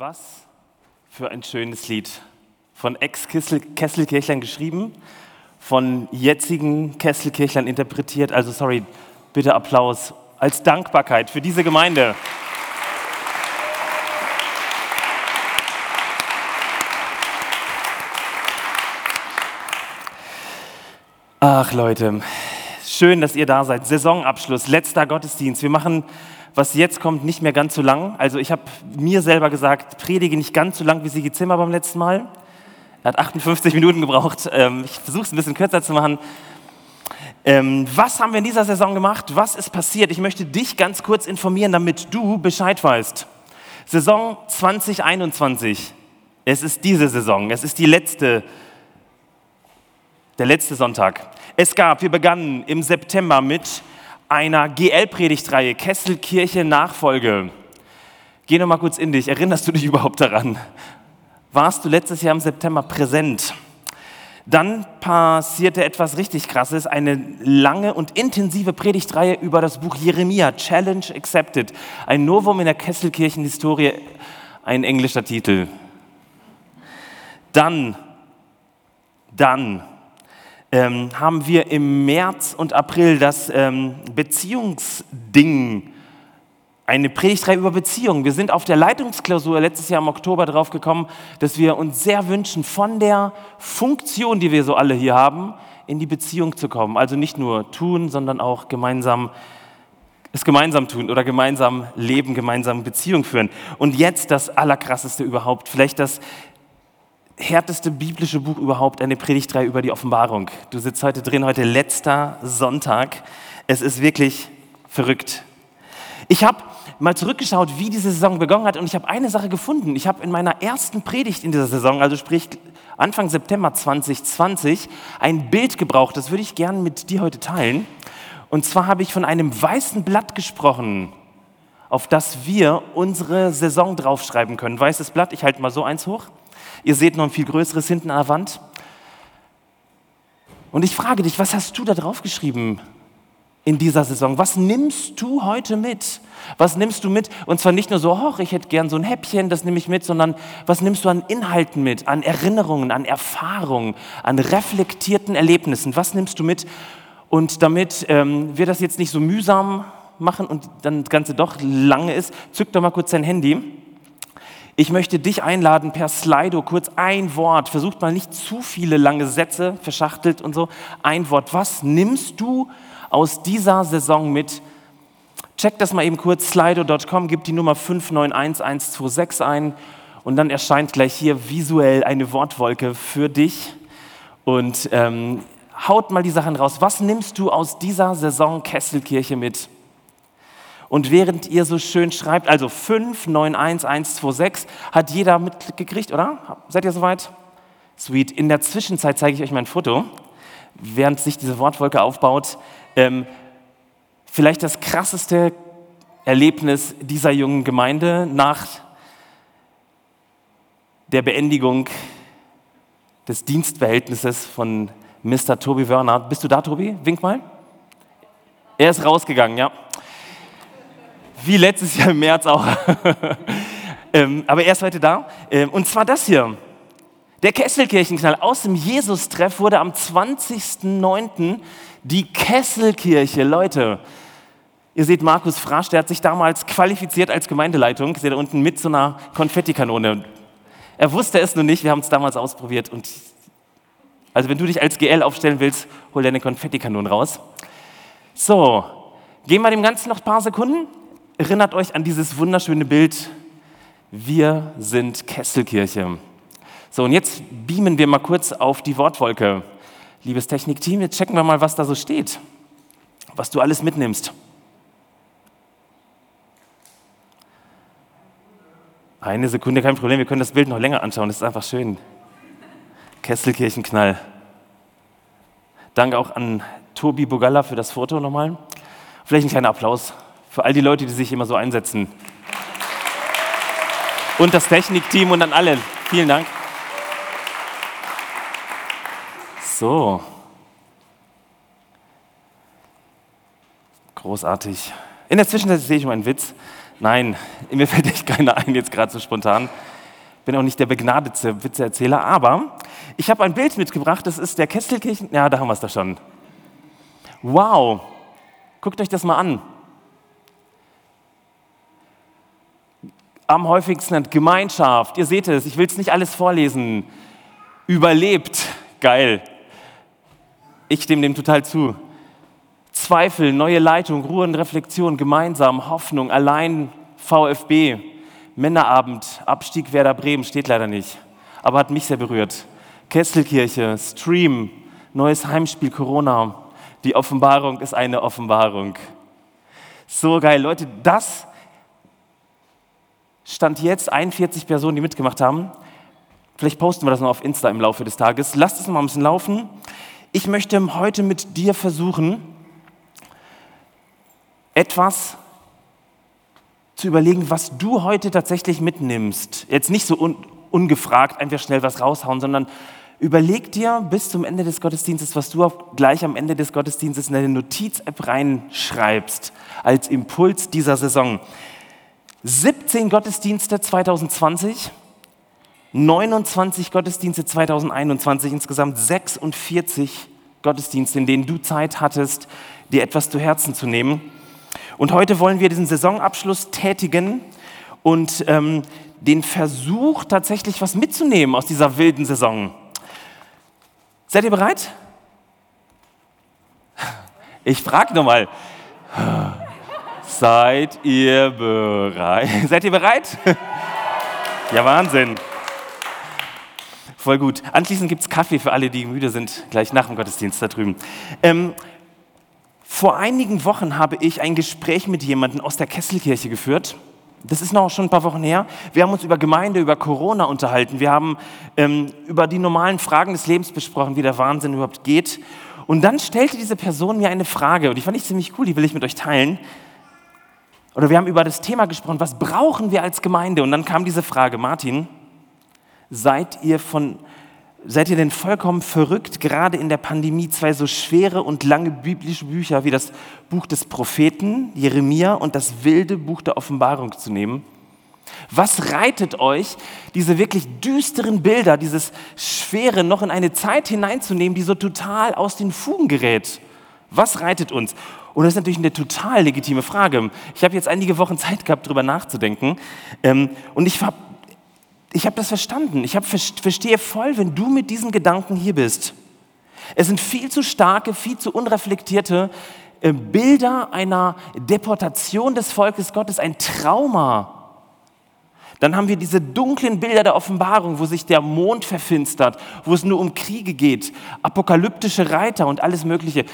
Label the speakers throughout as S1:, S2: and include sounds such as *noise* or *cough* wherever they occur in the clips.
S1: Was für ein schönes Lied. Von Ex-Kesselkirchlern geschrieben, von jetzigen Kesselkirchlern interpretiert. Also sorry, bitte Applaus als Dankbarkeit für diese Gemeinde. Ach Leute, schön, dass ihr da seid. Saisonabschluss, letzter Gottesdienst. Wir machen was jetzt kommt, nicht mehr ganz so lang. Also ich habe mir selber gesagt, predige nicht ganz so lang wie Sigi Zimmer beim letzten Mal. Er hat 58 Minuten gebraucht. Ähm, ich versuche es ein bisschen kürzer zu machen. Ähm, was haben wir in dieser Saison gemacht? Was ist passiert? Ich möchte dich ganz kurz informieren, damit du Bescheid weißt. Saison 2021. Es ist diese Saison. Es ist die letzte, der letzte Sonntag. Es gab, wir begannen im September mit einer GL-Predigtreihe, Kesselkirche Nachfolge. Geh noch mal kurz in dich. Erinnerst du dich überhaupt daran? Warst du letztes Jahr im September präsent? Dann passierte etwas richtig Krasses, eine lange und intensive Predigtreihe über das Buch Jeremia, Challenge Accepted, ein Novum in der Kesselkirchenhistorie, ein englischer Titel. Dann, dann ähm, haben wir im März und April das ähm, Beziehungsding, eine Predigtreihe über Beziehungen. Wir sind auf der Leitungsklausur letztes Jahr im Oktober darauf gekommen, dass wir uns sehr wünschen, von der Funktion, die wir so alle hier haben, in die Beziehung zu kommen. Also nicht nur tun, sondern auch gemeinsam es gemeinsam tun oder gemeinsam leben, gemeinsam Beziehung führen. Und jetzt das Allerkrasseste überhaupt, vielleicht das härteste biblische Buch überhaupt, eine Predigtreihe über die Offenbarung. Du sitzt heute drin, heute letzter Sonntag. Es ist wirklich verrückt. Ich habe mal zurückgeschaut, wie diese Saison begonnen hat und ich habe eine Sache gefunden. Ich habe in meiner ersten Predigt in dieser Saison, also sprich Anfang September 2020, ein Bild gebraucht. Das würde ich gerne mit dir heute teilen. Und zwar habe ich von einem weißen Blatt gesprochen, auf das wir unsere Saison draufschreiben können. Weißes Blatt, ich halte mal so eins hoch. Ihr seht noch ein viel größeres hinten an der Wand. Und ich frage dich, was hast du da drauf geschrieben in dieser Saison? Was nimmst du heute mit? Was nimmst du mit? Und zwar nicht nur so, hoch, ich hätte gern so ein Häppchen, das nehme ich mit, sondern was nimmst du an Inhalten mit, an Erinnerungen, an Erfahrungen, an reflektierten Erlebnissen? Was nimmst du mit? Und damit ähm, wir das jetzt nicht so mühsam machen und dann das Ganze doch lange ist, zück doch mal kurz dein Handy ich möchte dich einladen, per Slido kurz ein Wort, versucht mal nicht zu viele lange Sätze, verschachtelt und so, ein Wort. Was nimmst du aus dieser Saison mit? Check das mal eben kurz, slido.com, gib die Nummer 591126 ein und dann erscheint gleich hier visuell eine Wortwolke für dich. Und ähm, haut mal die Sachen raus. Was nimmst du aus dieser Saison Kesselkirche mit? Und während ihr so schön schreibt, also 591126, hat jeder mitgekriegt, oder? Seid ihr soweit? Sweet. In der Zwischenzeit zeige ich euch mein Foto, während sich diese Wortwolke aufbaut. Ähm, vielleicht das krasseste Erlebnis dieser jungen Gemeinde nach der Beendigung des Dienstverhältnisses von Mr. Tobi Wörner. Bist du da, Tobi? Wink mal. Er ist rausgegangen, ja. Wie letztes Jahr im März auch. *laughs* ähm, aber er ist heute da. Ähm, und zwar das hier. Der Kesselkirchenknall aus dem Jesus-Treff wurde am 20.09. die Kesselkirche. Leute, ihr seht Markus Frasch, der hat sich damals qualifiziert als Gemeindeleitung. Seht ihr da unten mit so einer Konfettikanone. Er wusste es nur nicht, wir haben es damals ausprobiert. Und also wenn du dich als GL aufstellen willst, hol deine Konfettikanone raus. So, gehen wir dem Ganzen noch ein paar Sekunden. Erinnert euch an dieses wunderschöne Bild. Wir sind Kesselkirche. So, und jetzt beamen wir mal kurz auf die Wortwolke. Liebes Technikteam, jetzt checken wir mal, was da so steht. Was du alles mitnimmst. Eine Sekunde, kein Problem, wir können das Bild noch länger anschauen, das ist einfach schön. Kesselkirchenknall. Danke auch an Tobi Bogalla für das Foto nochmal. Vielleicht ein kleiner Applaus für all die Leute, die sich immer so einsetzen. Und das Technikteam und an alle. Vielen Dank. So. Großartig. In der Zwischenzeit sehe ich mal einen Witz. Nein, *laughs* mir fällt echt keiner ein, jetzt gerade so spontan. Bin auch nicht der begnadete Witzeerzähler, aber ich habe ein Bild mitgebracht, das ist der Kesselkirchen. Ja, da haben wir es doch schon. Wow, guckt euch das mal an. Am häufigsten Gemeinschaft, ihr seht es, ich will es nicht alles vorlesen. Überlebt, geil. Ich stimme dem total zu. Zweifel, neue Leitung, Ruhe und Reflexion, gemeinsam, Hoffnung, allein, VfB, Männerabend, Abstieg Werder Bremen, steht leider nicht, aber hat mich sehr berührt. Kesselkirche, Stream, neues Heimspiel Corona. Die Offenbarung ist eine Offenbarung. So geil, Leute, das stand jetzt 41 Personen, die mitgemacht haben. Vielleicht posten wir das noch auf Insta im Laufe des Tages. Lasst es mal ein bisschen laufen. Ich möchte heute mit dir versuchen, etwas zu überlegen, was du heute tatsächlich mitnimmst. Jetzt nicht so un ungefragt einfach schnell was raushauen, sondern Überleg dir bis zum Ende des Gottesdienstes, was du gleich am Ende des Gottesdienstes in deine Notiz-App reinschreibst als Impuls dieser Saison. 17 Gottesdienste 2020, 29 Gottesdienste 2021, insgesamt 46 Gottesdienste, in denen du Zeit hattest, dir etwas zu Herzen zu nehmen. Und heute wollen wir diesen Saisonabschluss tätigen und ähm, den Versuch, tatsächlich was mitzunehmen aus dieser wilden Saison. Seid ihr bereit? Ich frage nochmal. Seid ihr bereit? *laughs* Seid ihr bereit? *laughs* Ja, Wahnsinn. Voll gut. Anschließend gibt es Kaffee für alle, die müde sind, gleich nach dem Gottesdienst da drüben. Ähm, vor einigen Wochen habe ich ein Gespräch mit jemandem aus der Kesselkirche geführt das ist noch schon ein paar Wochen her. Wir haben uns über Gemeinde, über Corona unterhalten. Wir haben ähm, über die normalen Fragen des Lebens besprochen, wie der Wahnsinn überhaupt geht. Und dann stellte diese Person mir eine Frage, und die fand ich ziemlich cool, die will ich mit euch teilen. Oder wir haben über das Thema gesprochen, was brauchen wir als Gemeinde? Und dann kam diese Frage, Martin, seid ihr von Seid ihr denn vollkommen verrückt, gerade in der Pandemie zwei so schwere und lange biblische Bücher wie das Buch des Propheten Jeremia und das wilde Buch der Offenbarung zu nehmen? Was reitet euch, diese wirklich düsteren Bilder, dieses Schwere noch in eine Zeit hineinzunehmen, die so total aus den Fugen gerät? Was reitet uns? Und das ist natürlich eine total legitime Frage. Ich habe jetzt einige Wochen Zeit gehabt, darüber nachzudenken. Ähm, und ich habe ich habe das verstanden. Ich hab, verstehe voll, wenn du mit diesen Gedanken hier bist. Es sind viel zu starke, viel zu unreflektierte äh, Bilder einer Deportation des Volkes Gottes, ein Trauma. Dann haben wir diese dunklen Bilder der Offenbarung, wo sich der Mond verfinstert, wo es nur um Kriege geht, apokalyptische Reiter und alles Mögliche.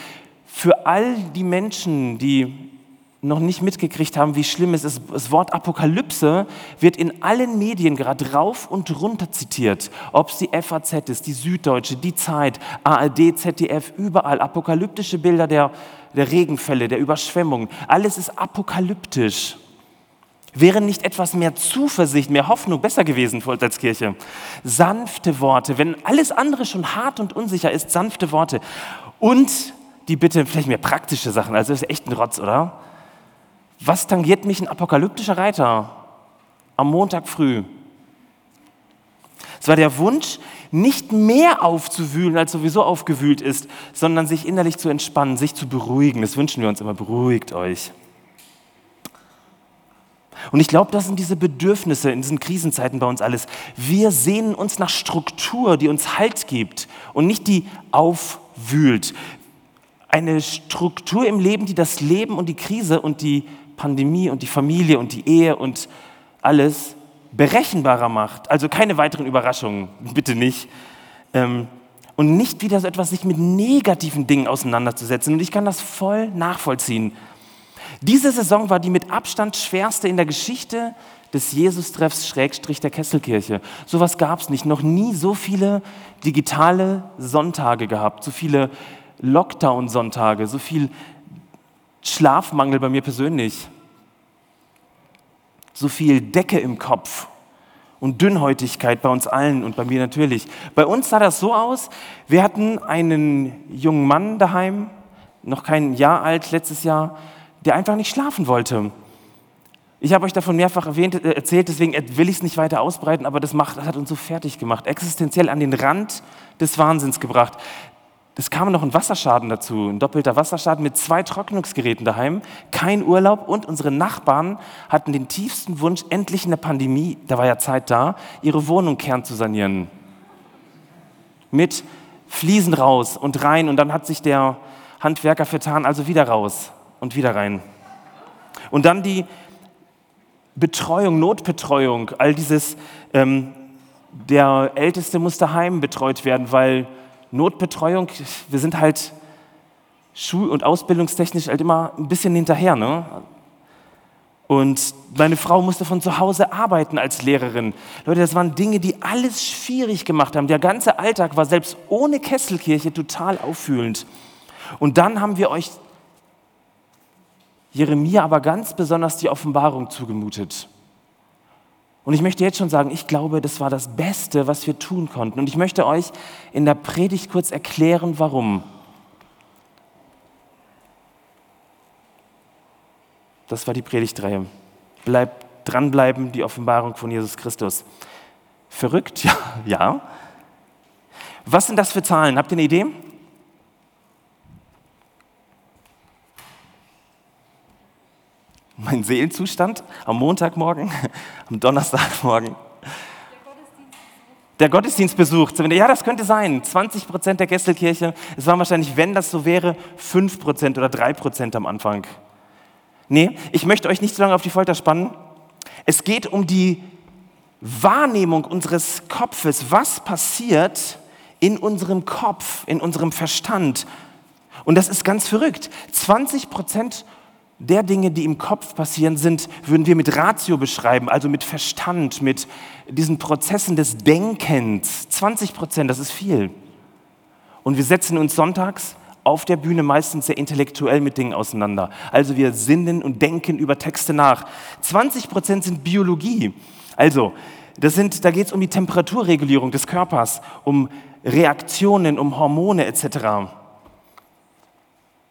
S1: Für all die Menschen, die noch nicht mitgekriegt haben, wie schlimm es ist. Das Wort Apokalypse wird in allen Medien gerade rauf und runter zitiert. Ob es die FAZ ist, die Süddeutsche, die Zeit, ARD, ZDF, überall apokalyptische Bilder der, der Regenfälle, der Überschwemmungen. Alles ist apokalyptisch. Wäre nicht etwas mehr Zuversicht, mehr Hoffnung besser gewesen für uns als Kirche? Sanfte Worte, wenn alles andere schon hart und unsicher ist, sanfte Worte. Und die Bitte, vielleicht mehr praktische Sachen, also das ist echt ein Rotz, oder? Was tangiert mich ein apokalyptischer Reiter am Montag früh? Es war der Wunsch, nicht mehr aufzuwühlen, als sowieso aufgewühlt ist, sondern sich innerlich zu entspannen, sich zu beruhigen. Das wünschen wir uns immer, beruhigt euch. Und ich glaube, das sind diese Bedürfnisse in diesen Krisenzeiten bei uns alles. Wir sehnen uns nach Struktur, die uns Halt gibt und nicht die aufwühlt. Eine Struktur im Leben, die das Leben und die Krise und die Pandemie und die Familie und die Ehe und alles berechenbarer macht. Also keine weiteren Überraschungen, *laughs* bitte nicht. Ähm, und nicht wieder so etwas, sich mit negativen Dingen auseinanderzusetzen. Und ich kann das voll nachvollziehen. Diese Saison war die mit Abstand schwerste in der Geschichte des Jesus-Treffs Schrägstrich der Kesselkirche. Sowas gab es nicht. Noch nie so viele digitale Sonntage gehabt, so viele Lockdown-Sonntage, so viel Schlafmangel bei mir persönlich. So viel Decke im Kopf und Dünnhäutigkeit bei uns allen und bei mir natürlich. Bei uns sah das so aus, wir hatten einen jungen Mann daheim, noch kein Jahr alt, letztes Jahr, der einfach nicht schlafen wollte. Ich habe euch davon mehrfach erwähnt, äh, erzählt, deswegen will ich es nicht weiter ausbreiten, aber das, macht, das hat uns so fertig gemacht, existenziell an den Rand des Wahnsinns gebracht. Es kam noch ein Wasserschaden dazu, ein doppelter Wasserschaden mit zwei Trocknungsgeräten daheim, kein Urlaub und unsere Nachbarn hatten den tiefsten Wunsch, endlich in der Pandemie, da war ja Zeit da, ihre Wohnung kern zu sanieren. Mit Fliesen raus und rein und dann hat sich der Handwerker vertan, also wieder raus und wieder rein. Und dann die Betreuung, Notbetreuung, all dieses, ähm, der Älteste muss daheim betreut werden, weil Notbetreuung, wir sind halt schul- und ausbildungstechnisch halt immer ein bisschen hinterher. Ne? Und meine Frau musste von zu Hause arbeiten als Lehrerin. Leute, das waren Dinge, die alles schwierig gemacht haben. Der ganze Alltag war selbst ohne Kesselkirche total auffühlend. Und dann haben wir euch Jeremia aber ganz besonders die Offenbarung zugemutet. Und ich möchte jetzt schon sagen, ich glaube, das war das Beste, was wir tun konnten. Und ich möchte euch in der Predigt kurz erklären, warum. Das war die Predigtreihe. Bleibt dranbleiben, die Offenbarung von Jesus Christus. Verrückt? Ja, *laughs* ja. Was sind das für Zahlen? Habt ihr eine Idee? Mein Seelenzustand am Montagmorgen, *laughs* am Donnerstagmorgen. Der Gottesdienstbesuch. Ja, das könnte sein. 20 Prozent der Gestelkirche. Es waren wahrscheinlich, wenn das so wäre, 5 Prozent oder 3 Prozent am Anfang. Nee, ich möchte euch nicht so lange auf die Folter spannen. Es geht um die Wahrnehmung unseres Kopfes. Was passiert in unserem Kopf, in unserem Verstand? Und das ist ganz verrückt. 20 Prozent der Dinge, die im Kopf passieren, sind, würden wir mit Ratio beschreiben, also mit Verstand, mit diesen Prozessen des Denkens. 20 Prozent, das ist viel. Und wir setzen uns sonntags auf der Bühne meistens sehr intellektuell mit Dingen auseinander. Also wir sinnen und denken über Texte nach. 20 Prozent sind Biologie. Also, das sind, da geht es um die Temperaturregulierung des Körpers, um Reaktionen, um Hormone etc.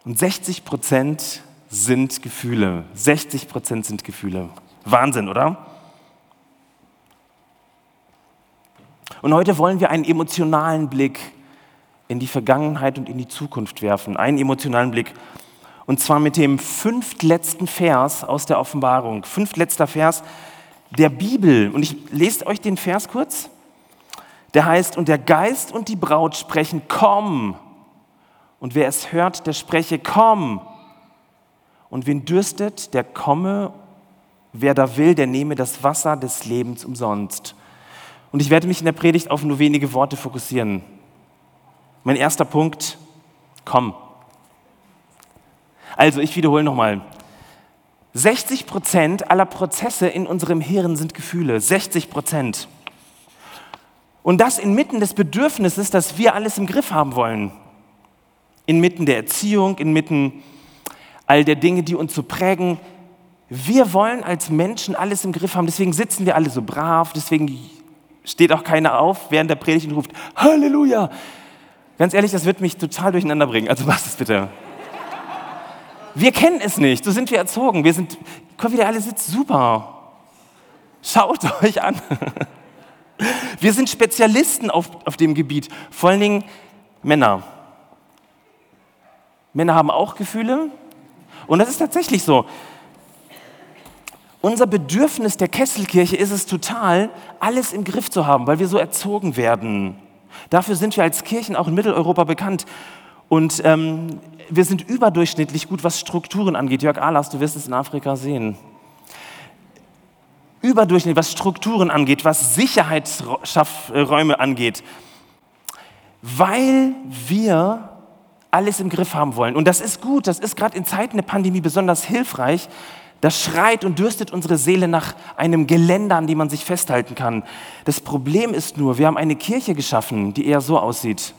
S1: Und 60 Prozent sind Gefühle. 60 Prozent sind Gefühle. Wahnsinn, oder? Und heute wollen wir einen emotionalen Blick in die Vergangenheit und in die Zukunft werfen. Einen emotionalen Blick. Und zwar mit dem fünftletzten Vers aus der Offenbarung. Fünftletzter Vers der Bibel. Und ich lese euch den Vers kurz. Der heißt, und der Geist und die Braut sprechen, komm. Und wer es hört, der spreche, komm. Und wen dürstet, der komme, wer da will, der nehme das Wasser des Lebens umsonst. Und ich werde mich in der Predigt auf nur wenige Worte fokussieren. Mein erster Punkt, komm. Also, ich wiederhole nochmal. 60 Prozent aller Prozesse in unserem Hirn sind Gefühle. 60 Prozent. Und das inmitten des Bedürfnisses, dass wir alles im Griff haben wollen. Inmitten der Erziehung, inmitten all der Dinge, die uns so prägen. Wir wollen als Menschen alles im Griff haben, deswegen sitzen wir alle so brav, deswegen steht auch keiner auf während der Predigt und ruft Halleluja. Ganz ehrlich, das wird mich total durcheinander bringen, also mach es bitte. Wir kennen es nicht, so sind wir erzogen. Wir sind, guck, wie der alle sitzt, super. Schaut *laughs* euch an. Wir sind Spezialisten auf, auf dem Gebiet, vor allen Dingen Männer. Männer haben auch Gefühle, und das ist tatsächlich so. Unser Bedürfnis der Kesselkirche ist es total, alles im Griff zu haben, weil wir so erzogen werden. Dafür sind wir als Kirchen auch in Mitteleuropa bekannt. Und ähm, wir sind überdurchschnittlich gut, was Strukturen angeht. Jörg Ahlers, du wirst es in Afrika sehen. Überdurchschnittlich, was Strukturen angeht, was Sicherheitsräume angeht. Weil wir alles im Griff haben wollen. Und das ist gut, das ist gerade in Zeiten der Pandemie besonders hilfreich. Das schreit und dürstet unsere Seele nach einem Geländer, an dem man sich festhalten kann. Das Problem ist nur, wir haben eine Kirche geschaffen, die eher so aussieht.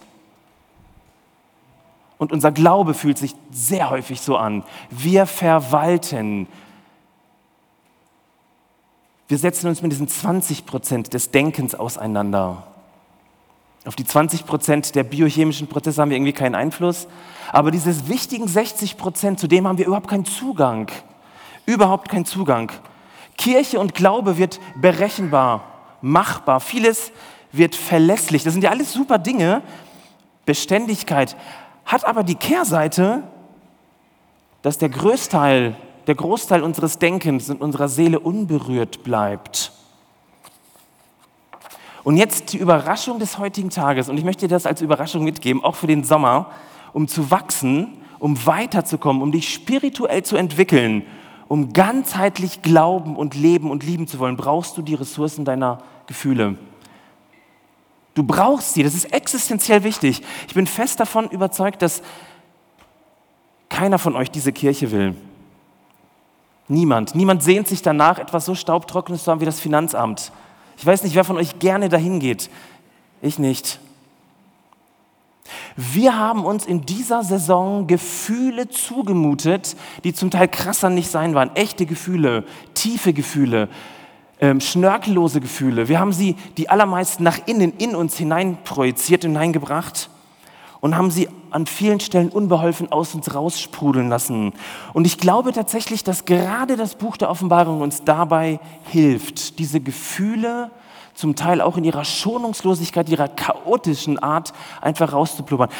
S1: Und unser Glaube fühlt sich sehr häufig so an. Wir verwalten. Wir setzen uns mit diesen 20 Prozent des Denkens auseinander. Auf die 20 Prozent der biochemischen Prozesse haben wir irgendwie keinen Einfluss. Aber diese wichtigen 60 Prozent, zu dem haben wir überhaupt keinen Zugang. Überhaupt keinen Zugang. Kirche und Glaube wird berechenbar, machbar. Vieles wird verlässlich. Das sind ja alles super Dinge. Beständigkeit hat aber die Kehrseite, dass der Größteil, der Großteil unseres Denkens und unserer Seele unberührt bleibt. Und jetzt die Überraschung des heutigen Tages. Und ich möchte dir das als Überraschung mitgeben, auch für den Sommer, um zu wachsen, um weiterzukommen, um dich spirituell zu entwickeln, um ganzheitlich glauben und leben und lieben zu wollen, brauchst du die Ressourcen deiner Gefühle. Du brauchst sie, das ist existenziell wichtig. Ich bin fest davon überzeugt, dass keiner von euch diese Kirche will. Niemand. Niemand sehnt sich danach, etwas so staubtrockenes zu haben wie das Finanzamt. Ich weiß nicht, wer von euch gerne dahin geht. Ich nicht. Wir haben uns in dieser Saison Gefühle zugemutet, die zum Teil krasser nicht sein waren. Echte Gefühle, tiefe Gefühle, ähm, schnörkellose Gefühle. Wir haben sie die allermeisten nach innen in uns hinein projiziert, hineingebracht und haben sie an vielen Stellen unbeholfen aus uns raussprudeln lassen. Und ich glaube tatsächlich, dass gerade das Buch der Offenbarung uns dabei hilft, diese Gefühle zum Teil auch in ihrer Schonungslosigkeit, ihrer chaotischen Art einfach rauszuplubbern.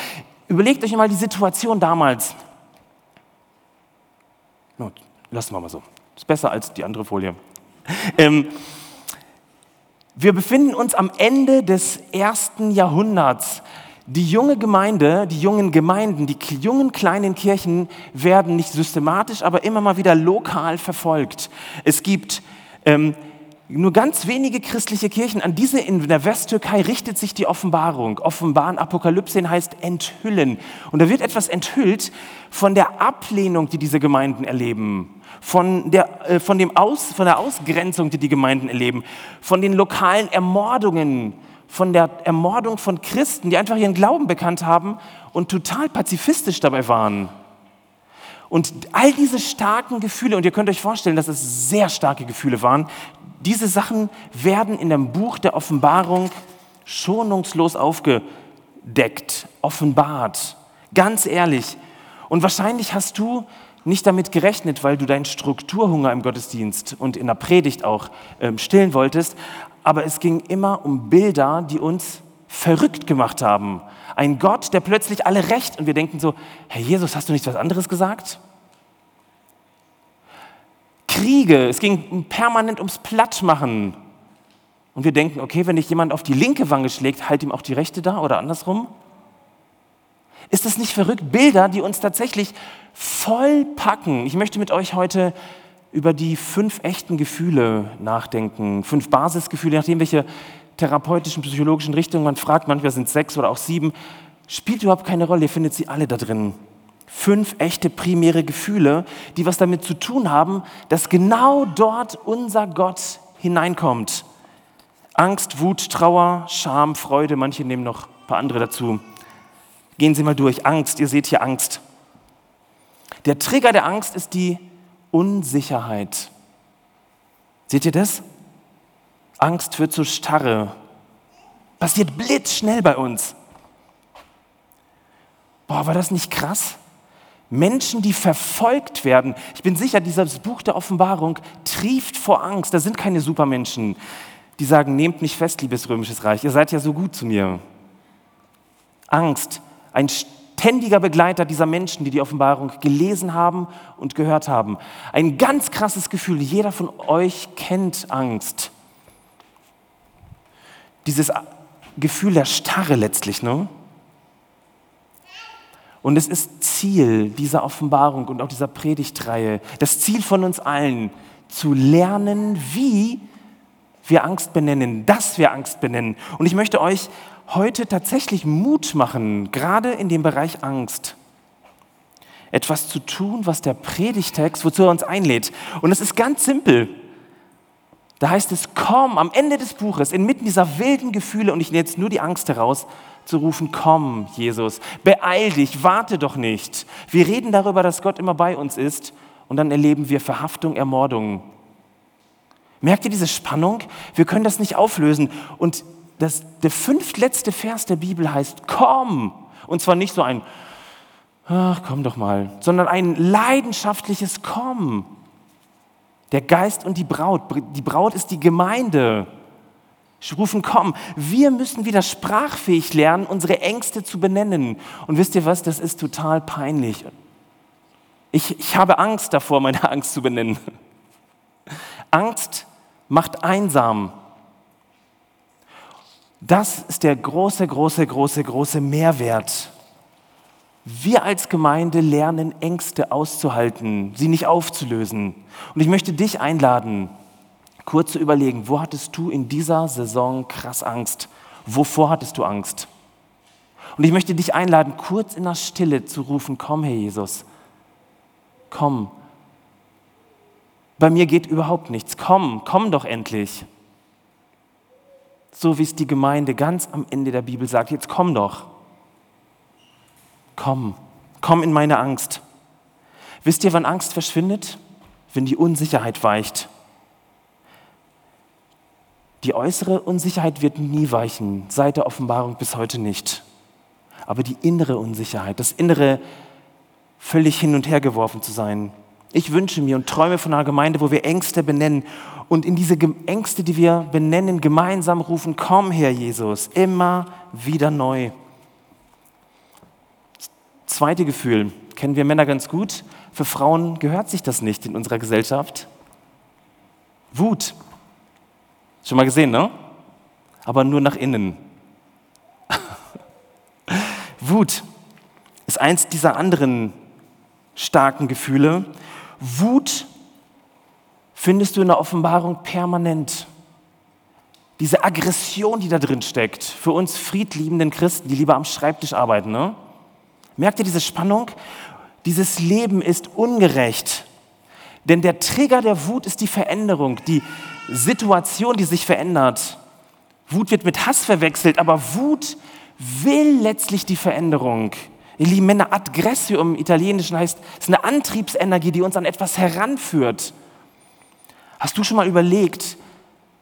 S1: Überlegt euch mal die Situation damals. No, lassen wir mal so. Ist besser als die andere Folie. Ähm, wir befinden uns am Ende des ersten Jahrhunderts. Die junge Gemeinde, die jungen Gemeinden, die jungen kleinen Kirchen werden nicht systematisch, aber immer mal wieder lokal verfolgt. Es gibt ähm, nur ganz wenige christliche Kirchen. An diese in der Westtürkei richtet sich die Offenbarung. Offenbaren, Apokalypse heißt enthüllen. Und da wird etwas enthüllt von der Ablehnung, die diese Gemeinden erleben von der, äh, von, dem Aus, von der Ausgrenzung, die die Gemeinden erleben, von den lokalen Ermordungen, von der Ermordung von Christen, die einfach ihren Glauben bekannt haben und total pazifistisch dabei waren. Und all diese starken Gefühle, und ihr könnt euch vorstellen, dass es sehr starke Gefühle waren, diese Sachen werden in dem Buch der Offenbarung schonungslos aufgedeckt, offenbart. Ganz ehrlich. Und wahrscheinlich hast du nicht damit gerechnet, weil du deinen Strukturhunger im Gottesdienst und in der Predigt auch ähm, stillen wolltest. Aber es ging immer um Bilder, die uns verrückt gemacht haben. Ein Gott, der plötzlich alle recht und wir denken so, Herr Jesus, hast du nicht was anderes gesagt? Kriege, es ging permanent ums Plattmachen. Und wir denken, okay, wenn dich jemand auf die linke Wange schlägt, halt ihm auch die rechte da oder andersrum. Ist das nicht verrückt? Bilder, die uns tatsächlich voll packen. Ich möchte mit euch heute über die fünf echten Gefühle nachdenken. Fünf Basisgefühle, nachdem welche therapeutischen, psychologischen Richtungen man fragt. Manchmal sind es sechs oder auch sieben. Spielt überhaupt keine Rolle, ihr findet sie alle da drin. Fünf echte primäre Gefühle, die was damit zu tun haben, dass genau dort unser Gott hineinkommt. Angst, Wut, Trauer, Scham, Freude, manche nehmen noch ein paar andere dazu. Gehen Sie mal durch. Angst, ihr seht hier Angst. Der Trigger der Angst ist die Unsicherheit. Seht ihr das? Angst wird zu Starre. Passiert blitzschnell bei uns. Boah, war das nicht krass? Menschen, die verfolgt werden. Ich bin sicher, dieses Buch der Offenbarung trieft vor Angst. Da sind keine Supermenschen, die sagen, nehmt mich fest, liebes römisches Reich, ihr seid ja so gut zu mir. Angst, ein ständiger Begleiter dieser Menschen, die die Offenbarung gelesen haben und gehört haben. Ein ganz krasses Gefühl. Jeder von euch kennt Angst. Dieses Gefühl der Starre letztlich, ne? Und es ist Ziel dieser Offenbarung und auch dieser Predigtreihe, das Ziel von uns allen, zu lernen, wie wir Angst benennen, dass wir Angst benennen. Und ich möchte euch heute tatsächlich Mut machen, gerade in dem Bereich Angst. Etwas zu tun, was der Predigtext, wozu er uns einlädt. Und es ist ganz simpel. Da heißt es, komm, am Ende des Buches, inmitten dieser wilden Gefühle, und ich nehme jetzt nur die Angst heraus, zu rufen, komm, Jesus, beeil dich, warte doch nicht. Wir reden darüber, dass Gott immer bei uns ist, und dann erleben wir Verhaftung, Ermordung. Merkt ihr diese Spannung? Wir können das nicht auflösen. Und das, der fünftletzte Vers der Bibel heißt, komm. Und zwar nicht so ein, ach, komm doch mal, sondern ein leidenschaftliches Komm. Der Geist und die Braut. Die Braut ist die Gemeinde. Rufen, komm. Wir müssen wieder sprachfähig lernen, unsere Ängste zu benennen. Und wisst ihr was? Das ist total peinlich. Ich, ich habe Angst davor, meine *laughs* Angst zu benennen. Angst macht einsam. Das ist der große, große, große, große Mehrwert. Wir als Gemeinde lernen Ängste auszuhalten, sie nicht aufzulösen. Und ich möchte dich einladen, kurz zu überlegen, wo hattest du in dieser Saison krass Angst? Wovor hattest du Angst? Und ich möchte dich einladen, kurz in der Stille zu rufen, komm, Herr Jesus, komm. Bei mir geht überhaupt nichts. Komm, komm doch endlich. So wie es die Gemeinde ganz am Ende der Bibel sagt, jetzt komm doch. Komm, komm in meine Angst. Wisst ihr, wann Angst verschwindet? Wenn die Unsicherheit weicht. Die äußere Unsicherheit wird nie weichen, seit der Offenbarung bis heute nicht. Aber die innere Unsicherheit, das innere völlig hin und her geworfen zu sein. Ich wünsche mir und träume von einer Gemeinde, wo wir Ängste benennen und in diese Ängste, die wir benennen, gemeinsam rufen, komm Herr Jesus, immer wieder neu. Zweite Gefühl, kennen wir Männer ganz gut, für Frauen gehört sich das nicht in unserer Gesellschaft. Wut. Schon mal gesehen, ne? Aber nur nach innen. *laughs* Wut ist eins dieser anderen starken Gefühle. Wut findest du in der Offenbarung permanent. Diese Aggression, die da drin steckt, für uns friedliebenden Christen, die lieber am Schreibtisch arbeiten. Ne? Merkt ihr diese Spannung? Dieses Leben ist ungerecht. Denn der Trigger der Wut ist die Veränderung, die Situation, die sich verändert. Wut wird mit Hass verwechselt, aber Wut will letztlich die Veränderung. Ihr lieben Männer, Adgressio im Italienischen heißt, es ist eine Antriebsenergie, die uns an etwas heranführt. Hast du schon mal überlegt,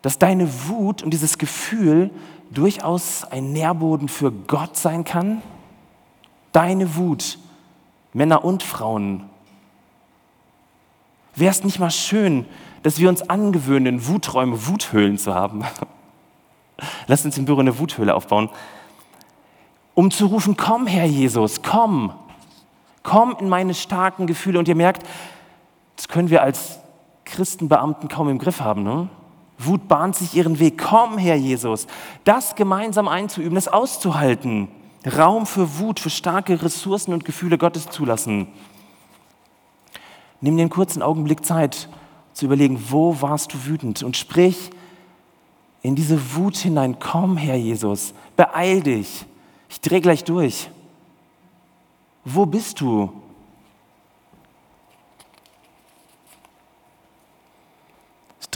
S1: dass deine Wut und dieses Gefühl durchaus ein Nährboden für Gott sein kann? Deine Wut, Männer und Frauen. Wäre es nicht mal schön, dass wir uns angewöhnen, Wuträume, Wuthöhlen zu haben? *laughs* Lass uns im Büro eine Wuthöhle aufbauen, um zu rufen, komm Herr Jesus, komm, komm in meine starken Gefühle. Und ihr merkt, das können wir als Christenbeamten kaum im Griff haben. Ne? Wut bahnt sich ihren Weg. Komm, Herr Jesus, das gemeinsam einzuüben, das auszuhalten. Raum für Wut, für starke Ressourcen und Gefühle Gottes zulassen. Nimm dir einen kurzen Augenblick Zeit zu überlegen, wo warst du wütend und sprich in diese Wut hinein. Komm, Herr Jesus, beeil dich. Ich drehe gleich durch. Wo bist du?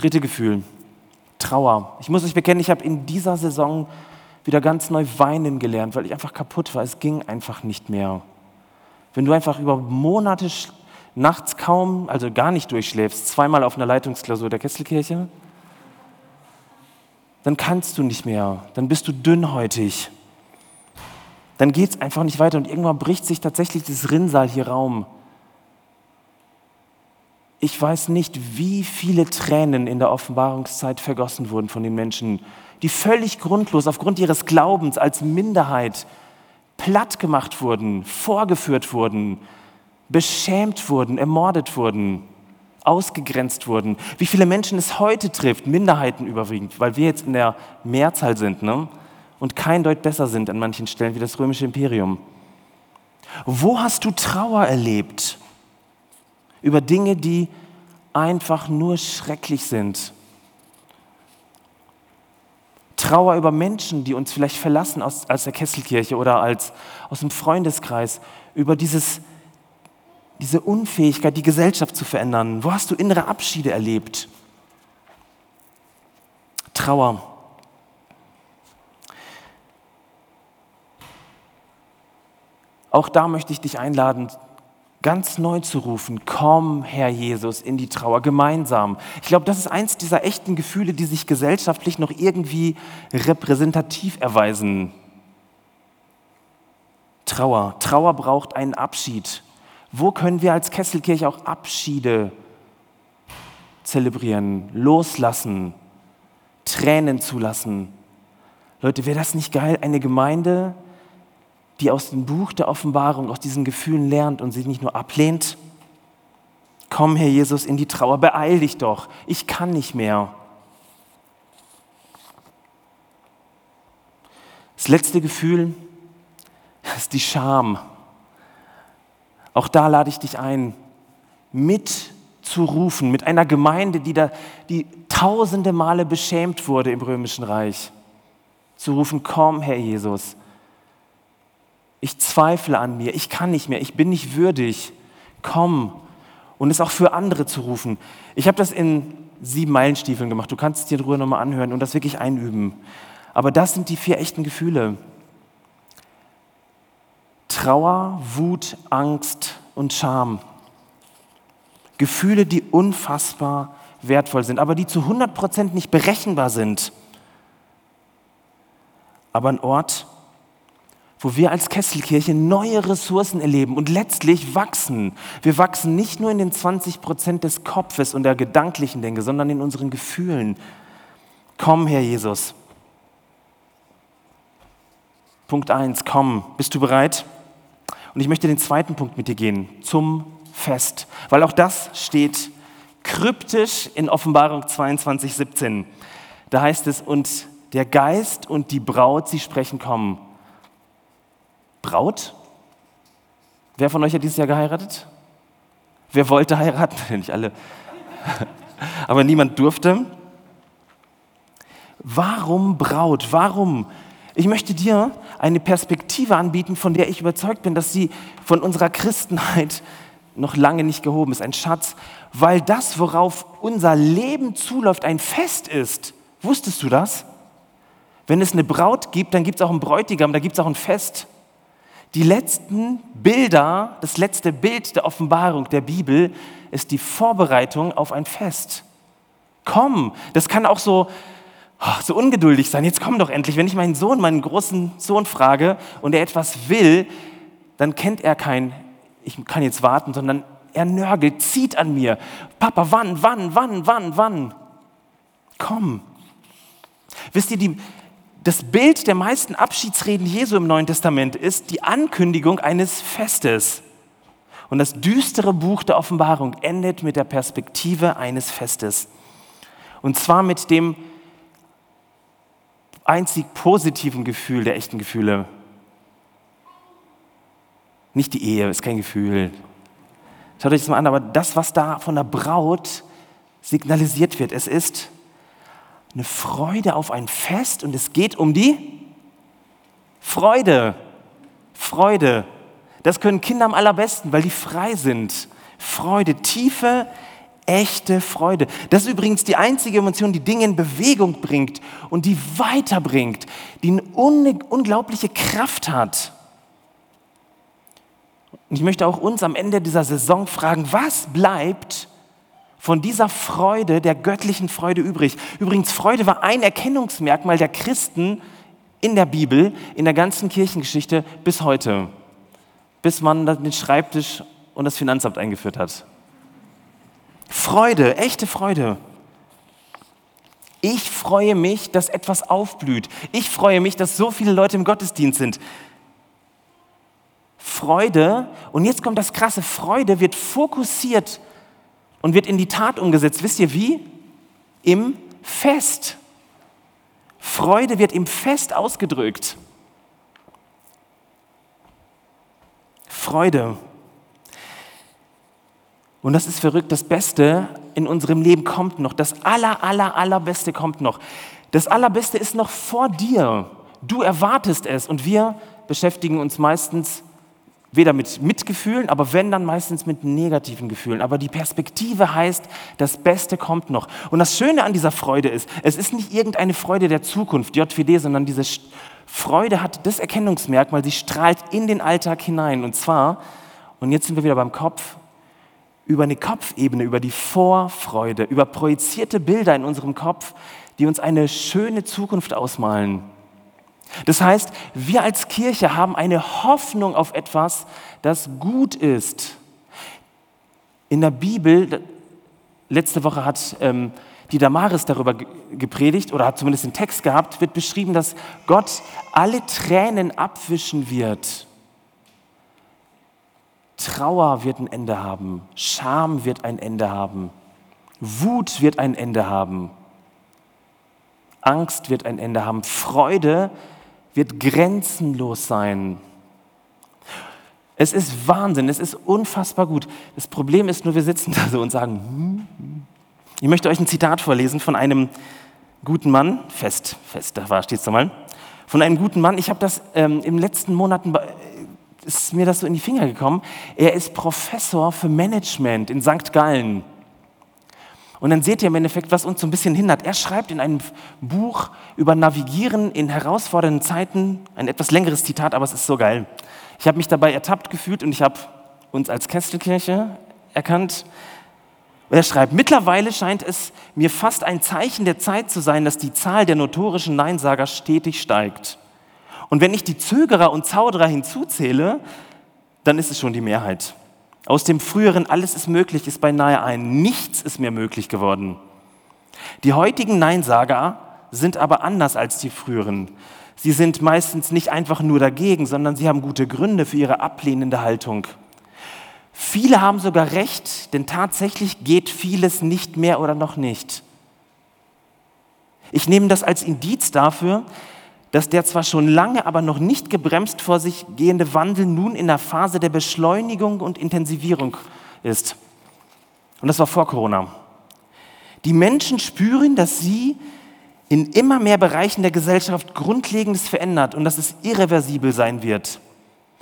S1: Dritte Gefühl, Trauer. Ich muss euch bekennen, ich habe in dieser Saison wieder ganz neu weinen gelernt, weil ich einfach kaputt war. Es ging einfach nicht mehr. Wenn du einfach über Monate nachts kaum, also gar nicht durchschläfst, zweimal auf einer Leitungsklausur der Kesselkirche, dann kannst du nicht mehr, dann bist du dünnhäutig. Dann geht es einfach nicht weiter und irgendwann bricht sich tatsächlich das Rinnsal hier Raum ich weiß nicht, wie viele Tränen in der Offenbarungszeit vergossen wurden von den Menschen, die völlig grundlos aufgrund ihres Glaubens als Minderheit platt gemacht wurden, vorgeführt wurden, beschämt wurden, ermordet wurden, ausgegrenzt wurden. Wie viele Menschen es heute trifft, Minderheiten überwiegend, weil wir jetzt in der Mehrzahl sind ne? und kein Deut besser sind an manchen Stellen wie das römische Imperium. Wo hast du Trauer erlebt? Über Dinge, die einfach nur schrecklich sind. Trauer über Menschen, die uns vielleicht verlassen aus, aus der Kesselkirche oder als, aus dem Freundeskreis, über dieses, diese Unfähigkeit, die Gesellschaft zu verändern. Wo hast du innere Abschiede erlebt? Trauer. Auch da möchte ich dich einladen, ganz neu zu rufen, komm, Herr Jesus, in die Trauer gemeinsam. Ich glaube, das ist eins dieser echten Gefühle, die sich gesellschaftlich noch irgendwie repräsentativ erweisen. Trauer. Trauer braucht einen Abschied. Wo können wir als Kesselkirche auch Abschiede zelebrieren, loslassen, Tränen zulassen. Leute, wäre das nicht geil? Eine Gemeinde, die aus dem Buch der Offenbarung, aus diesen Gefühlen lernt und sie nicht nur ablehnt. Komm, Herr Jesus, in die Trauer, beeil dich doch, ich kann nicht mehr. Das letzte Gefühl ist die Scham. Auch da lade ich dich ein, mitzurufen mit einer Gemeinde, die, da, die tausende Male beschämt wurde im Römischen Reich. Zu rufen, komm, Herr Jesus, ich zweifle an mir, ich kann nicht mehr, ich bin nicht würdig, komm. Und es auch für andere zu rufen. Ich habe das in sieben Meilenstiefeln gemacht, du kannst es dir drüber nochmal anhören und das wirklich einüben. Aber das sind die vier echten Gefühle. Trauer, Wut, Angst und Scham. Gefühle, die unfassbar wertvoll sind, aber die zu 100% nicht berechenbar sind. Aber ein Ort, wo wir als Kesselkirche neue Ressourcen erleben und letztlich wachsen. Wir wachsen nicht nur in den 20 Prozent des Kopfes und der gedanklichen Denke, sondern in unseren Gefühlen. Komm, Herr Jesus. Punkt 1, komm. Bist du bereit? Und ich möchte den zweiten Punkt mit dir gehen, zum Fest, weil auch das steht kryptisch in Offenbarung 22, 17. Da heißt es, und der Geist und die Braut, sie sprechen, kommen. Braut? Wer von euch hat dieses Jahr geheiratet? Wer wollte heiraten? *laughs* Nicht alle. *laughs* Aber niemand durfte. Warum Braut? Warum? Ich möchte dir eine Perspektive anbieten, von der ich überzeugt bin, dass sie von unserer Christenheit noch lange nicht gehoben ist. Ein Schatz, weil das, worauf unser Leben zuläuft, ein Fest ist. Wusstest du das? Wenn es eine Braut gibt, dann gibt es auch einen Bräutigam, da gibt es auch ein Fest. Die letzten Bilder, das letzte Bild der Offenbarung der Bibel ist die Vorbereitung auf ein Fest. Komm, das kann auch so, oh, so ungeduldig sein. Jetzt komm doch endlich. Wenn ich meinen Sohn, meinen großen Sohn frage und er etwas will, dann kennt er kein, ich kann jetzt warten, sondern er nörgelt, zieht an mir. Papa, wann, wann, wann, wann, wann? Komm. Wisst ihr, die, das Bild der meisten Abschiedsreden Jesu im Neuen Testament ist die Ankündigung eines Festes. Und das düstere Buch der Offenbarung endet mit der Perspektive eines Festes. Und zwar mit dem einzig positiven Gefühl der echten Gefühle. Nicht die Ehe, ist kein Gefühl. Schaut euch das mal an, aber das, was da von der Braut signalisiert wird, es ist eine Freude auf ein Fest und es geht um die Freude. Freude. Das können Kinder am allerbesten, weil die frei sind. Freude, tiefe, echte Freude. Das ist übrigens die einzige Emotion, die Dinge in Bewegung bringt und die weiterbringt, die eine unglaubliche Kraft hat. Und ich möchte auch uns am Ende dieser Saison fragen, was bleibt von dieser Freude, der göttlichen Freude übrig. Übrigens, Freude war ein Erkennungsmerkmal der Christen in der Bibel, in der ganzen Kirchengeschichte bis heute, bis man den Schreibtisch und das Finanzamt eingeführt hat. Freude, echte Freude. Ich freue mich, dass etwas aufblüht. Ich freue mich, dass so viele Leute im Gottesdienst sind. Freude, und jetzt kommt das Krasse, Freude wird fokussiert und wird in die Tat umgesetzt. Wisst ihr wie? Im Fest. Freude wird im Fest ausgedrückt. Freude. Und das ist verrückt, das Beste in unserem Leben kommt noch. Das aller, aller, allerbeste kommt noch. Das Allerbeste ist noch vor dir. Du erwartest es und wir beschäftigen uns meistens weder mit Mitgefühlen, aber wenn dann meistens mit negativen Gefühlen. Aber die Perspektive heißt, das Beste kommt noch. Und das Schöne an dieser Freude ist, es ist nicht irgendeine Freude der Zukunft, JWD, sondern diese Freude hat das Erkennungsmerkmal, sie strahlt in den Alltag hinein. Und zwar, und jetzt sind wir wieder beim Kopf, über eine Kopfebene, über die Vorfreude, über projizierte Bilder in unserem Kopf, die uns eine schöne Zukunft ausmalen. Das heißt, wir als Kirche haben eine Hoffnung auf etwas, das gut ist. In der Bibel letzte Woche hat ähm, die Damaris darüber gepredigt oder hat zumindest den Text gehabt, wird beschrieben, dass Gott alle Tränen abwischen wird. Trauer wird ein Ende haben, Scham wird ein Ende haben, Wut wird ein Ende haben, Angst wird ein Ende haben, Freude wird grenzenlos sein. Es ist Wahnsinn, es ist unfassbar gut. Das Problem ist nur, wir sitzen *laughs* da so und sagen, hm, hm. ich möchte euch ein Zitat vorlesen von einem guten Mann, fest, fest, da war, steht es nochmal, von einem guten Mann. Ich habe das ähm, im letzten Monaten, ist mir das so in die Finger gekommen. Er ist Professor für Management in St. Gallen. Und dann seht ihr im Endeffekt, was uns so ein bisschen hindert. Er schreibt in einem Buch über Navigieren in herausfordernden Zeiten, ein etwas längeres Zitat, aber es ist so geil. Ich habe mich dabei ertappt gefühlt und ich habe uns als Kestelkirche erkannt. Er schreibt, mittlerweile scheint es mir fast ein Zeichen der Zeit zu sein, dass die Zahl der notorischen Neinsager stetig steigt. Und wenn ich die Zögerer und Zauderer hinzuzähle, dann ist es schon die Mehrheit. Aus dem früheren Alles ist möglich ist beinahe ein Nichts ist mir möglich geworden. Die heutigen Neinsager sind aber anders als die früheren. Sie sind meistens nicht einfach nur dagegen, sondern sie haben gute Gründe für ihre ablehnende Haltung. Viele haben sogar recht, denn tatsächlich geht vieles nicht mehr oder noch nicht. Ich nehme das als Indiz dafür, dass der zwar schon lange, aber noch nicht gebremst vor sich gehende Wandel nun in der Phase der Beschleunigung und Intensivierung ist. Und das war vor Corona. Die Menschen spüren, dass sie in immer mehr Bereichen der Gesellschaft Grundlegendes verändert und dass es irreversibel sein wird.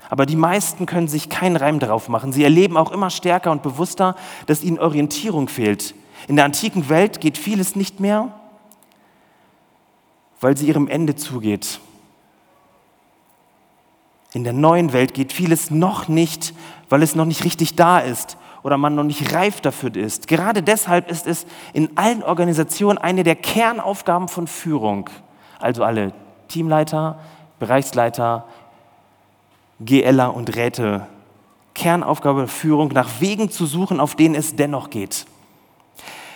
S1: Aber die meisten können sich keinen Reim darauf machen. Sie erleben auch immer stärker und bewusster, dass ihnen Orientierung fehlt. In der antiken Welt geht vieles nicht mehr, weil sie ihrem Ende zugeht. In der neuen Welt geht vieles noch nicht, weil es noch nicht richtig da ist oder man noch nicht reif dafür ist. Gerade deshalb ist es in allen Organisationen eine der Kernaufgaben von Führung. Also alle Teamleiter, Bereichsleiter, GLer und Räte. Kernaufgabe der Führung, nach Wegen zu suchen, auf denen es dennoch geht.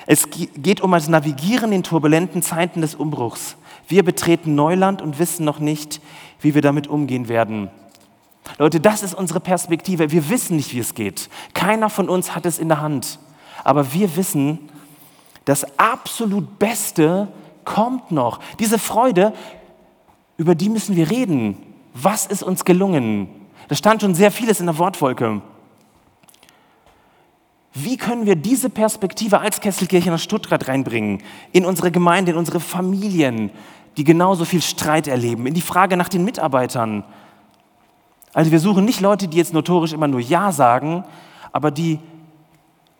S1: Es geht um das Navigieren in turbulenten Zeiten des Umbruchs. Wir betreten Neuland und wissen noch nicht, wie wir damit umgehen werden. Leute, das ist unsere Perspektive. Wir wissen nicht, wie es geht. Keiner von uns hat es in der Hand. Aber wir wissen, das absolut Beste kommt noch. Diese Freude, über die müssen wir reden. Was ist uns gelungen? Da stand schon sehr vieles in der Wortwolke. Wie können wir diese Perspektive als Kesselkirche nach Stuttgart reinbringen? In unsere Gemeinde, in unsere Familien, die genauso viel Streit erleben, in die Frage nach den Mitarbeitern. Also wir suchen nicht Leute, die jetzt notorisch immer nur Ja sagen, aber die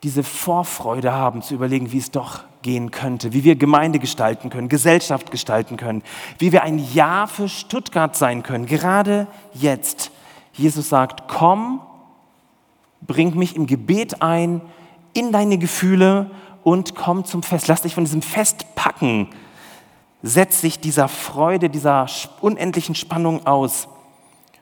S1: diese Vorfreude haben, zu überlegen, wie es doch gehen könnte, wie wir Gemeinde gestalten können, Gesellschaft gestalten können, wie wir ein Ja für Stuttgart sein können, gerade jetzt. Jesus sagt, komm, bring mich im Gebet ein, in deine Gefühle und komm zum Fest. Lass dich von diesem Fest packen setzt sich dieser Freude, dieser unendlichen Spannung aus.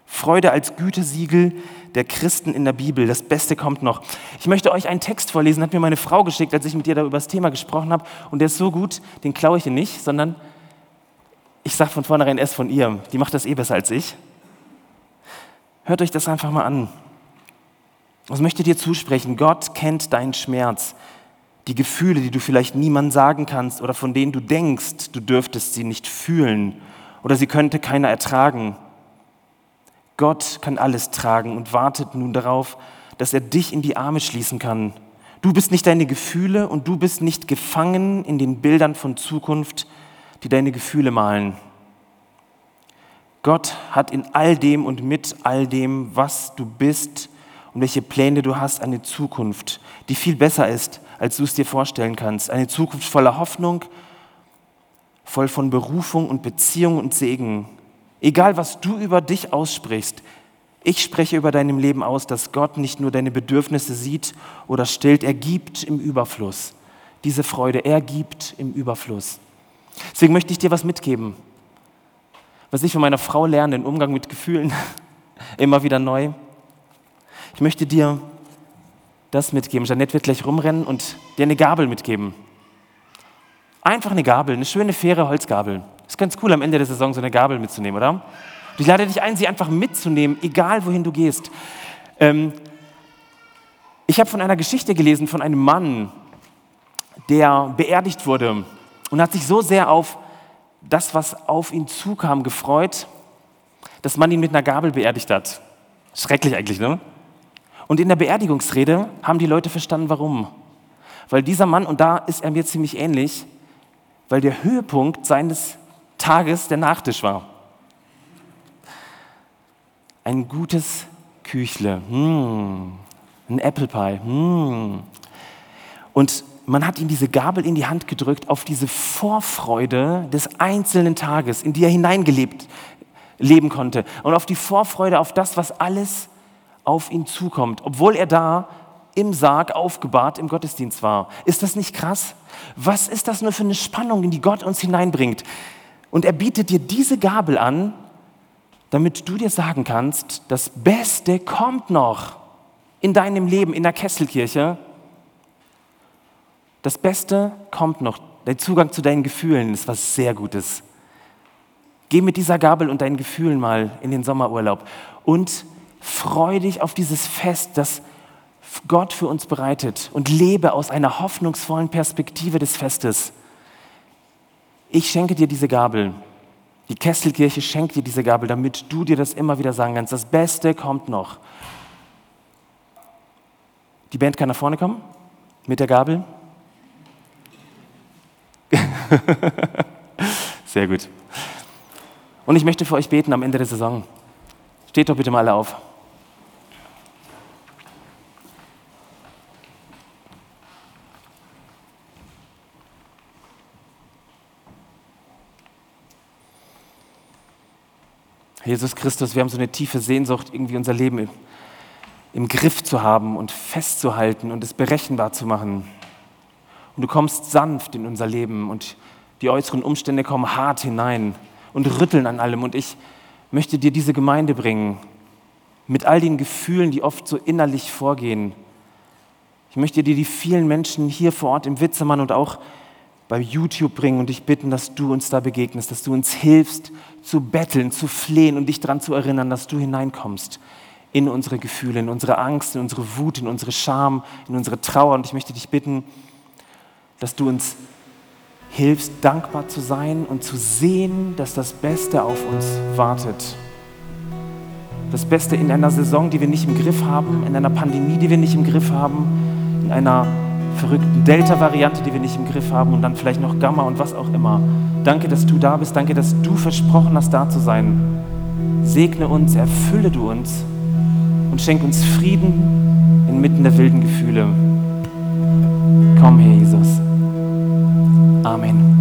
S1: Freude als Gütesiegel der Christen in der Bibel. Das Beste kommt noch. Ich möchte euch einen Text vorlesen, hat mir meine Frau geschickt, als ich mit ihr da über das Thema gesprochen habe. Und der ist so gut, den klaue ich ihr nicht, sondern ich sage von vornherein, er ist von ihr. Die macht das eh besser als ich. Hört euch das einfach mal an. Was möchte dir zusprechen? Gott kennt deinen Schmerz die Gefühle, die du vielleicht niemandem sagen kannst oder von denen du denkst, du dürftest sie nicht fühlen oder sie könnte keiner ertragen. Gott kann alles tragen und wartet nun darauf, dass er dich in die Arme schließen kann. Du bist nicht deine Gefühle und du bist nicht gefangen in den Bildern von Zukunft, die deine Gefühle malen. Gott hat in all dem und mit all dem, was du bist und welche Pläne du hast, eine Zukunft, die viel besser ist als du es dir vorstellen kannst. Eine Zukunft voller Hoffnung, voll von Berufung und Beziehung und Segen. Egal, was du über dich aussprichst, ich spreche über deinem Leben aus, dass Gott nicht nur deine Bedürfnisse sieht oder stillt, er gibt im Überfluss. Diese Freude, er gibt im Überfluss. Deswegen möchte ich dir was mitgeben, was ich von meiner Frau lerne, den Umgang mit Gefühlen, *laughs* immer wieder neu. Ich möchte dir das mitgeben. Jeanette wird gleich rumrennen und dir eine Gabel mitgeben. Einfach eine Gabel, eine schöne, faire Holzgabel. Ist ganz cool, am Ende der Saison so eine Gabel mitzunehmen, oder? Ich lade dich ein, sie einfach mitzunehmen, egal wohin du gehst. Ähm, ich habe von einer Geschichte gelesen von einem Mann, der beerdigt wurde und hat sich so sehr auf das, was auf ihn zukam, gefreut, dass man ihn mit einer Gabel beerdigt hat. Schrecklich eigentlich, ne? Und in der Beerdigungsrede haben die Leute verstanden, warum. Weil dieser Mann, und da ist er mir ziemlich ähnlich, weil der Höhepunkt seines Tages der Nachtisch war. Ein gutes Küchle, mm, ein Apple Pie. Mm. Und man hat ihm diese Gabel in die Hand gedrückt auf diese Vorfreude des einzelnen Tages, in die er hineingelebt leben konnte und auf die Vorfreude auf das, was alles auf ihn zukommt, obwohl er da im Sarg aufgebahrt im Gottesdienst war. Ist das nicht krass? Was ist das nur für eine Spannung, in die Gott uns hineinbringt? Und er bietet dir diese Gabel an, damit du dir sagen kannst, das Beste kommt noch in deinem Leben, in der Kesselkirche. Das Beste kommt noch. Der Zugang zu deinen Gefühlen ist was sehr Gutes. Geh mit dieser Gabel und deinen Gefühlen mal in den Sommerurlaub und freu dich auf dieses Fest, das Gott für uns bereitet und lebe aus einer hoffnungsvollen Perspektive des Festes. Ich schenke dir diese Gabel. Die Kesselkirche schenkt dir diese Gabel, damit du dir das immer wieder sagen kannst. Das Beste kommt noch. Die Band kann nach vorne kommen mit der Gabel. *laughs* Sehr gut. Und ich möchte für euch beten am Ende der Saison. Steht doch bitte mal alle auf. Jesus Christus, wir haben so eine tiefe Sehnsucht, irgendwie unser Leben im, Griff zu haben und festzuhalten und es berechenbar zu machen. Und du kommst sanft in unser Leben und die äußeren Umstände kommen hart hinein und rütteln an allem. Und ich möchte dir diese Gemeinde bringen mit all den Gefühlen, die oft so innerlich vorgehen. Ich möchte dir die vielen Menschen hier vor Ort im Witzemann und auch bei YouTube bringen und dich bitten, dass du uns da begegnest, dass du uns hilfst zu betteln, zu flehen und dich daran zu erinnern, dass du hineinkommst in unsere Gefühle, in unsere Angst, in unsere Wut, in unsere Scham, in unsere Trauer. Und ich möchte dich bitten, dass du uns hilfst, dankbar zu sein und zu sehen, dass das Beste auf uns wartet. Das Beste in einer Saison, die wir nicht im Griff haben, in einer Pandemie, die wir nicht im Griff haben, in einer verrückten Delta-Variante, die wir nicht im Griff haben und dann vielleicht noch Gamma und was auch immer. Danke, dass du da bist. Danke, dass du versprochen hast, da zu sein. Segne uns, erfülle du uns und schenk uns Frieden inmitten der wilden Gefühle. Komm, her, Jesus. Amen.